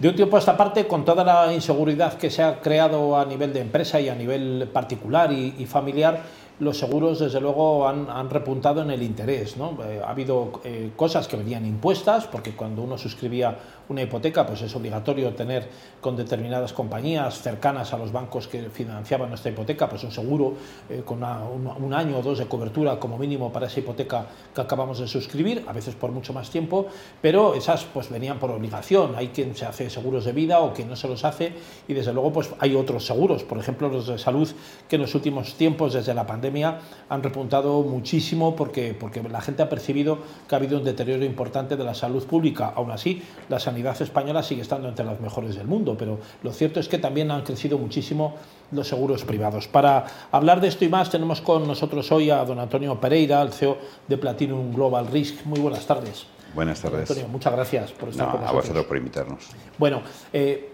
De un tiempo a esta parte, con toda la inseguridad que se ha creado a nivel de empresa y a nivel particular y familiar, los seguros, desde luego, han, repuntado en el interés. ¿no? Eh, ha habido eh, cosas que venían impuestas, porque cuando uno suscribía una hipoteca, pues es obligatorio tener con determinadas compañías cercanas a los bancos que financiaban nuestra hipoteca, pues un seguro eh, con un, año o dos de cobertura como mínimo para esa hipoteca que acabamos de suscribir, a veces por mucho más tiempo, pero esas pues venían por obligación. Hay quien se hace seguros de vida o quien no se los hace, y desde luego pues hay otros seguros, por ejemplo los de salud, que en los últimos tiempos, desde la pandemia, han repuntado muchísimo porque, porque la gente ha percibido que ha habido un deterioro importante de la salud pública. Aún así, la sanidad española sigue estando entre las mejores del mundo, pero lo cierto es que también han crecido muchísimo los seguros privados. Para hablar de esto y más, tenemos con nosotros hoy a don Antonio Pereira, el CEO de Platinum Global Risk. Muy buenas tardes. Buenas tardes. Antonio, muchas gracias por estar con nosotros. A vosotros por invitarnos. Bueno, eh,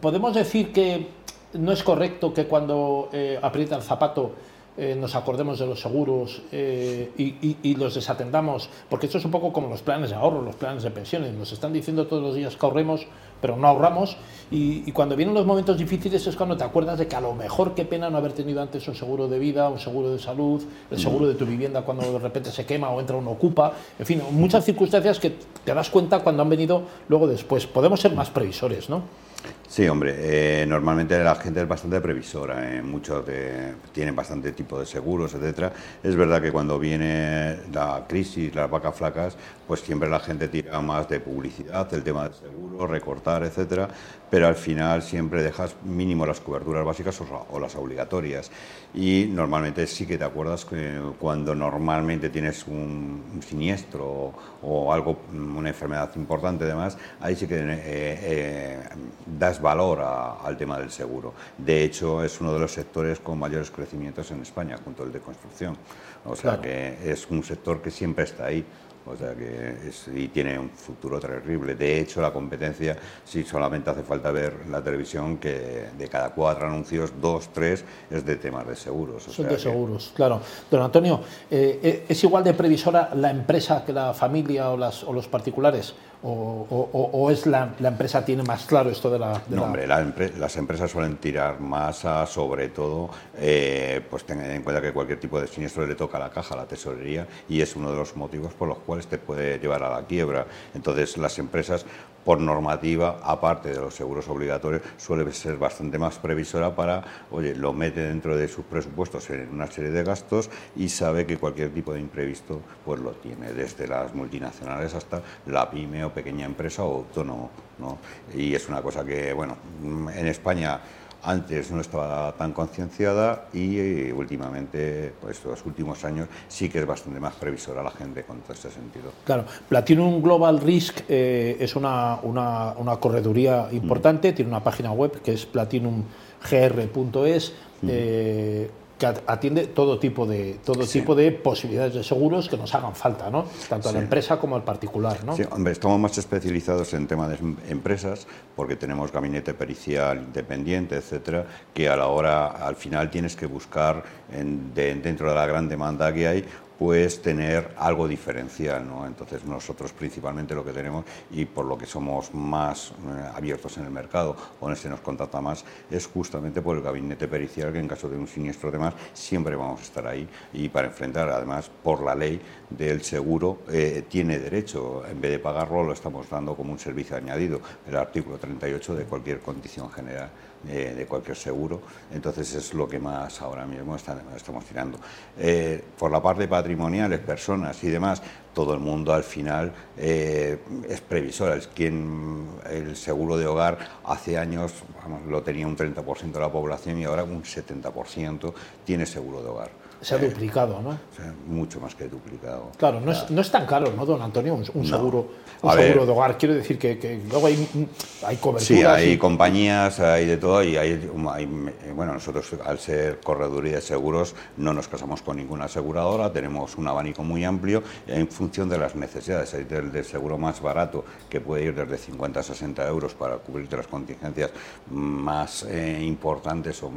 podemos decir que no es correcto que cuando eh, aprieta el zapato eh, nos acordemos de los seguros eh, y, los desatendamos, porque esto es un poco como los planes de ahorro, los planes de pensiones. Nos están diciendo todos los días que ahorremos, pero no ahorramos. Y, cuando vienen los momentos difíciles es cuando te acuerdas de que a lo mejor qué pena no haber tenido antes un seguro de vida, un seguro de salud, el seguro de tu vivienda cuando de repente se quema o entra uno ocupa. En fin, muchas circunstancias que te das cuenta cuando han venido luego después. Podemos ser más previsores, ¿no? Sí, hombre, eh, normalmente la gente es bastante previsora, eh, muchos tienen bastante tipo de seguros, etcétera. Es verdad que cuando viene la crisis, las vacas flacas, pues siempre la gente tira más de publicidad, el tema del seguro, recortar, etcétera, pero al final siempre dejas mínimo las coberturas básicas o, las obligatorias. Y normalmente sí que te acuerdas que cuando normalmente tienes un, siniestro o, algo, una enfermedad importante, además, ahí sí que eh, eh, das valor al tema del seguro. De hecho, es uno de los sectores con mayores crecimientos en España, junto al de construcción. O sea que es un sector que siempre está ahí. O sea que y tiene un futuro terrible. De hecho, la competencia, si solamente hace falta ver la televisión, que de cada cuatro anuncios, dos, tres es de temas de seguros. Son de seguros, claro. Don Antonio, eh, ¿es igual de previsora la empresa que la familia o, las, o los particulares? O, es la, empresa tiene más claro esto de la... no, hombre, las empresas suelen tirar más a, sobre todo, eh, pues tengan en cuenta que cualquier tipo de siniestro le toca a la caja, a la tesorería, y es uno de los motivos por los cuales te puede llevar a la quiebra. Entonces, las empresas por normativa, aparte de los seguros obligatorios, suele ser bastante más previsora para, oye, lo mete dentro de sus presupuestos en una serie de gastos y sabe que cualquier tipo de imprevisto pues lo tiene, desde las multinacionales hasta la pyme o pequeña empresa o autónomo. ¿no? Y es una cosa que, bueno, en España antes no estaba tan concienciada y eh, últimamente, pues los últimos años, sí que es bastante más previsora la gente con todo este sentido. Claro, Platinum Global Risk eh, es una, una, una, correduría importante, mm. tiene una página web que es platinumgr.es que atiende todo tipo de todo tipo de posibilidades de seguros que nos hagan falta, ¿no? Tanto a la empresa como al particular, ¿no? Sí, hombre, estamos más especializados en temas de empresas porque tenemos gabinete pericial independiente, etcétera, que a la hora, al final tienes que buscar dentro de la gran demanda que hay pues tener algo diferencial. ¿no? Entonces nosotros principalmente lo que tenemos y por lo que somos más eh, abiertos en el mercado o se nos contacta más es justamente por el gabinete pericial que en caso de un siniestro de más siempre vamos a estar ahí y para enfrentar además por la ley del seguro eh, tiene derecho, en vez de pagarlo lo estamos dando como un servicio añadido, el artículo 38 de cualquier condición general de cualquier seguro, entonces es lo que más ahora mismo estamos tirando. Eh, por la parte patrimonial, personas y demás, todo el mundo al final eh, es previsor. Es quien el seguro de hogar hace años lo tenía un 30% de la población y ahora un 70% tiene seguro de hogar. Se ha duplicado, ¿no? mucho más que duplicado. Claro, no, Es, no es tan caro, ¿no, don Antonio? Un, seguro, un seguro de hogar. Quiero decir que, luego hay, hay coberturas. Sí, hay compañías, hay de todo y hay, bueno, nosotros al ser correduría de seguros no nos casamos con ninguna aseguradora, tenemos un abanico muy amplio en función de las necesidades. Hay del, seguro más barato que puede ir desde 50 a 60 euros para cubrirte las contingencias más eh, importantes o,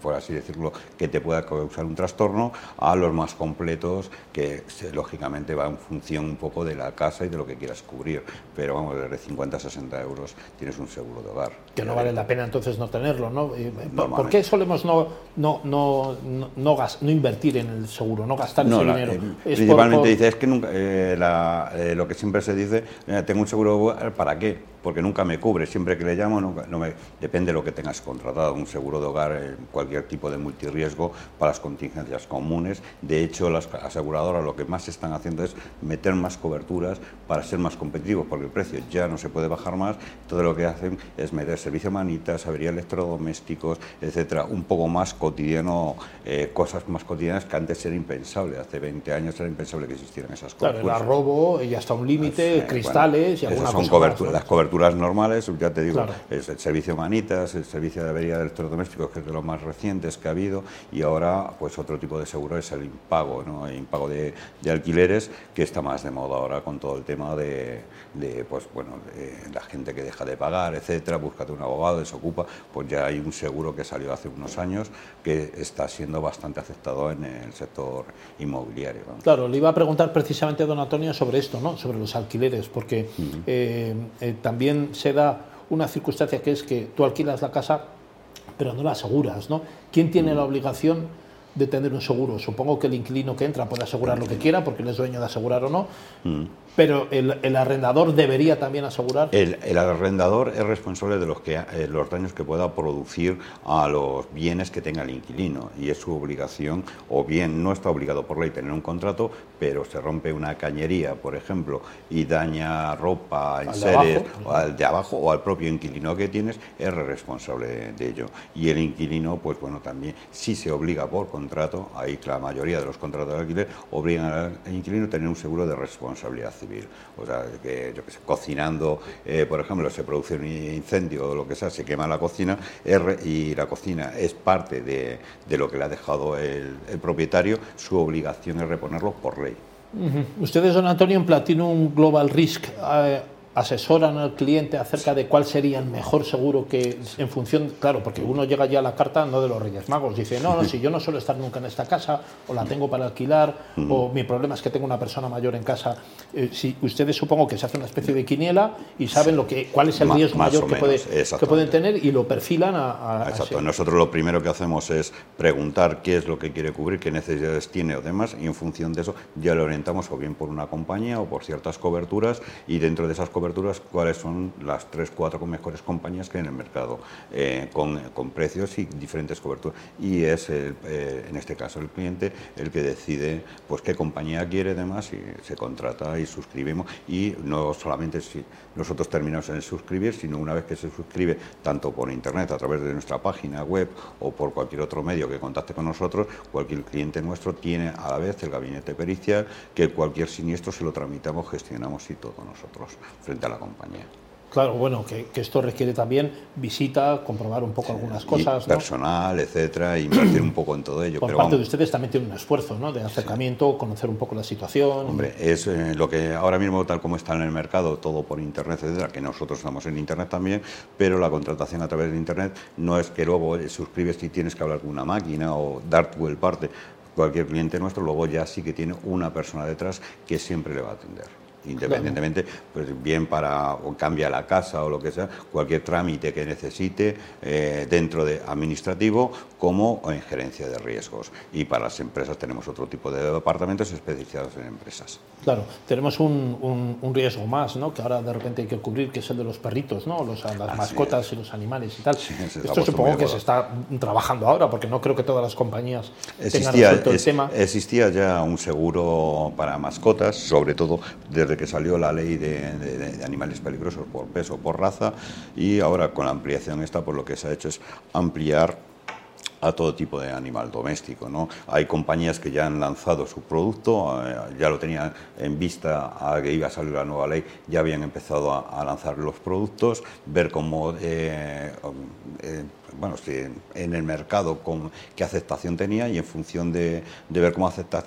por así decirlo, que te pueda causar un trastorno a los más completos, que lógicamente va en función un poco de la casa y de lo que quieras cubrir. Pero vamos, desde 50 a 60 euros tienes un seguro de hogar. Que no vale la pena entonces no tenerlo, ¿no? Eh, ¿Por, qué solemos no, no, no, no, no, invertir en el seguro, no gastar ese dinero? Eh, principalmente dice, es que nunca, eh, lo que siempre se dice, tengo un seguro, ¿para qué? Porque nunca me cubre. Siempre que le llamo, no, me, depende de lo que tengas contratado. Un seguro de hogar, cualquier tipo de multirriesgo para las contingencias comunes. De hecho, las aseguradoras lo que más están haciendo es meter más coberturas para ser más competitivos, porque el precio ya no se puede bajar más. Todo lo que hacen es meter servicio manitas, avería electrodomésticos, etcétera, un poco más cotidiano, eh, cosas más cotidianas que antes era impensable. Hace 20 años era impensable que existieran esas coberturas. Claro, el robo y hasta un límite, cristales y alguna son coberturas, Las coberturas normales, ya te digo, es el servicio Manitas, el servicio de avería de electrodomésticos, que es de los más recientes que ha habido, y ahora pues otro tipo de seguro es el impago, ¿no? el impago de, alquileres, que está más de moda ahora con todo el tema de, pues bueno, la gente que deja de pagar, etcétera, búscate un abogado, desocupa, pues ya hay un seguro que salió hace unos años que está siendo bastante aceptado en el sector inmobiliario. Claro, le iba a preguntar precisamente a don Antonio sobre esto, ¿no? sobre los alquileres, porque eh, eh, también se da una circunstancia que es que tú alquilas la casa, pero no la aseguras, ¿no? ¿Quién tiene la obligación de tener un seguro? Supongo que el inquilino que entra puede asegurar lo que quiera, porque él es dueño de asegurar o no, mm. Pero el, arrendador debería también asegurar. El, arrendador es responsable de los, que, eh, los daños que pueda producir a los bienes que tenga el inquilino y es su obligación, o bien no está obligado por ley tener un contrato, pero se rompe una cañería, por ejemplo, y daña ropa, en seres, o al de abajo o al propio inquilino que tienes, es responsable de, ello. Y el inquilino, pues bueno, también si se obliga por contrato, ahí la mayoría de los contratos de alquiler obligan al inquilino a tener un seguro de responsabilidad civil. O sea, que yo que sé, cocinando, eh, por ejemplo, se produce un incendio o lo que sea, se quema la cocina y la cocina es parte de, lo que le ha dejado el, propietario, su obligación es reponerlo por ley. Ustedes, don Antonio, en Platinum Global Risk eh, asesoran al cliente acerca de cuál sería el mejor seguro que en función, claro, porque uno llega ya a la carta no de los Reyes Magos, dice, no, no, si yo no suelo estar nunca en esta casa, o la tengo para alquilar, o mi problema es que tengo una persona mayor en casa, eh, si ustedes supongo que se hace una especie de quiniela y saben lo que, cuál es el riesgo mayor que, puede, que, pueden tener y lo perfilan a... Exacto, nosotros lo primero que hacemos es preguntar qué es lo que quiere cubrir, qué necesidades tiene o demás, y en función de eso ya lo orientamos o bien por una compañía o por ciertas coberturas, y dentro de esas coberturas cuáles son las tres, cuatro mejores compañías que hay en el mercado, eh, con, precios y diferentes coberturas. Y es, eh, en este caso, el cliente el que decide pues qué compañía quiere, demás, y se contrata y suscribimos. Y no solamente si nosotros terminamos en el suscribir, sino una vez que se suscribe, tanto por internet, a través de nuestra página web o por cualquier otro medio que contacte con nosotros, cualquier cliente nuestro tiene a la vez el gabinete pericial, que cualquier siniestro se lo tramitamos, gestionamos y todo nosotros frente a la compañía. Claro, bueno, que, esto requiere también visita, comprobar un poco algunas cosas. Personal, etcétera, invertir un poco en todo ello. Por parte de ustedes también tiene un esfuerzo ¿no? de acercamiento, conocer un poco la situación. Hombre, es eh, lo que ahora mismo, tal como está en el mercado, todo por internet, etcétera, que nosotros estamos en internet también, pero la contratación a través de internet no es que luego suscribes y tienes que hablar con una máquina o dar tu el parte. Cualquier cliente nuestro luego ya sí que tiene una persona detrás que siempre le va a atender independientemente, pues bien para o cambia la casa o lo que sea, cualquier trámite que necesite eh, dentro de administrativo como en gerencia de riesgos. Y para las empresas tenemos otro tipo de departamentos especializados en empresas. Claro, tenemos un, un, riesgo más, ¿no? Que ahora de repente hay que cubrir, que es el de los perritos, ¿no? Los, las mascotas y los animales y tal. Esto supongo que se está trabajando ahora, porque no creo que todas las compañías existía, tengan el tema. Existía ya un seguro para mascotas, sobre todo desde que salió la ley de, animales peligrosos por peso, por raza, y ahora con la ampliación esta, por lo que se ha hecho es ampliar a todo tipo de animal doméstico. ¿no? Hay compañías que ya han lanzado su producto, eh, ya lo tenían en vista a que iba a salir la nueva ley, ya habían empezado a, lanzar los productos, ver cómo, eh, eh, en el mercado qué aceptación tenía y en función de, ver cómo acepta,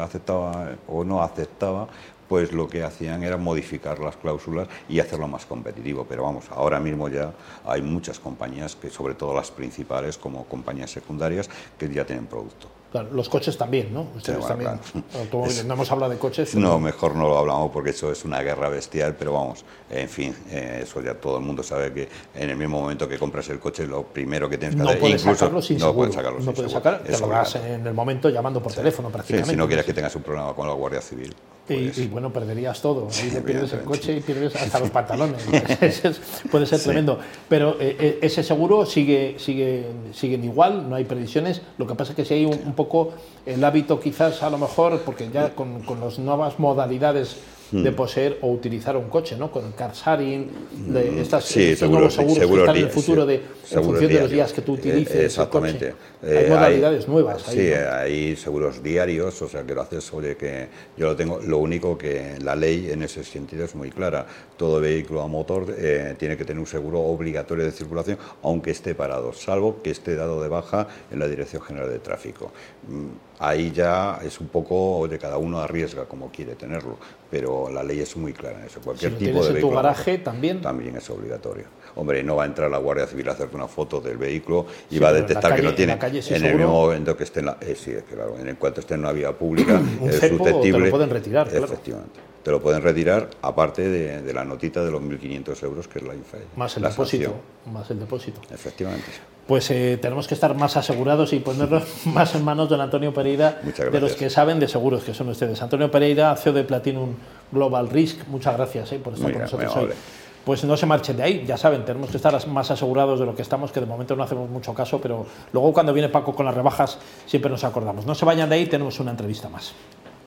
aceptaba o no aceptaba, pues lo que hacían era modificar las cláusulas y hacerlo más competitivo. Pero vamos, ahora mismo ya hay muchas compañías, que sobre todo las principales como compañías secundarias, que ya tienen producto. los coches también, ¿no? Ustedes también. Automóviles. no hemos hablado de coches. No, mejor no lo hablamos porque eso es una guerra bestial, pero vamos, en fin, eh, eso ya todo el mundo sabe que en el mismo momento que compras el coche, lo primero que tienes que hacer, puedes incluso sacarlo sin no seguro. puedes sacarlo no sin puedes seguro. sacar, te Es lo das en el momento llamando por teléfono Sí, prácticamente. si no quieres que tengas un problema con la Guardia Civil. Y, pues- y, bueno, perderías todo. Ahí le pierdes el coche y pierdes hasta los pantalones. Puede ser tremendo. Pero eh, eh, ese seguro sigue, sigue, siguen igual, no hay previsiones. Lo que pasa es que si hay un, un poco el hábito, quizás a lo mejor, porque ya con, con las nuevas modalidades de Hmm. poseer o utilizar un coche, ¿no? Con el car sharing, de estas, Sí, estos seguros, nuevos seguros, seguros que están en el futuro de, en función de los días que tú Eh, utilices el exactamente. Eh, hay modalidades nuevas. ahí, Sí, ¿no? hay seguros diarios, o sea que lo haces, oye, que yo lo tengo. Lo único que la ley en ese sentido es muy clara. Todo vehículo a motor eh, tiene que tener un seguro obligatorio de circulación, aunque esté parado, salvo que esté dado de baja en la Dirección General de Tráfico. Ahí ya es un poco, oye, cada uno arriesga como quiere tenerlo, pero la ley es muy clara en eso. Si Cualquier lo tipo de en tu vehículo a garaje también. también es obligatorio. Hombre, no va a entrar la Guardia Civil a hacerte una foto del vehículo y Sí, va a en detectar que no en tiene la calle sí, en el mismo momento que esté en la eh, sí, claro, en cuanto esté en una vía pública es cepo te lo susceptible. pueden retirar, claro. Efectivamente. Te lo pueden retirar aparte de, de la notita de los 1.500 euros que es la IFE. Más el depósito. sanción. Más el depósito. Efectivamente. Pues eh, tenemos que estar más asegurados y ponernos más en manos don Antonio Pereira, de los que saben de seguros, que son ustedes. Antonio Pereira, CEO de Platinum Global Risk, muchas gracias eh, por estar Muy con bien, nosotros hoy. Pues no se marchen de ahí, ya saben, tenemos que estar más asegurados de lo que estamos, que de momento no hacemos mucho caso, pero luego cuando viene Paco con las rebajas siempre nos acordamos. No se vayan de ahí, tenemos una entrevista más.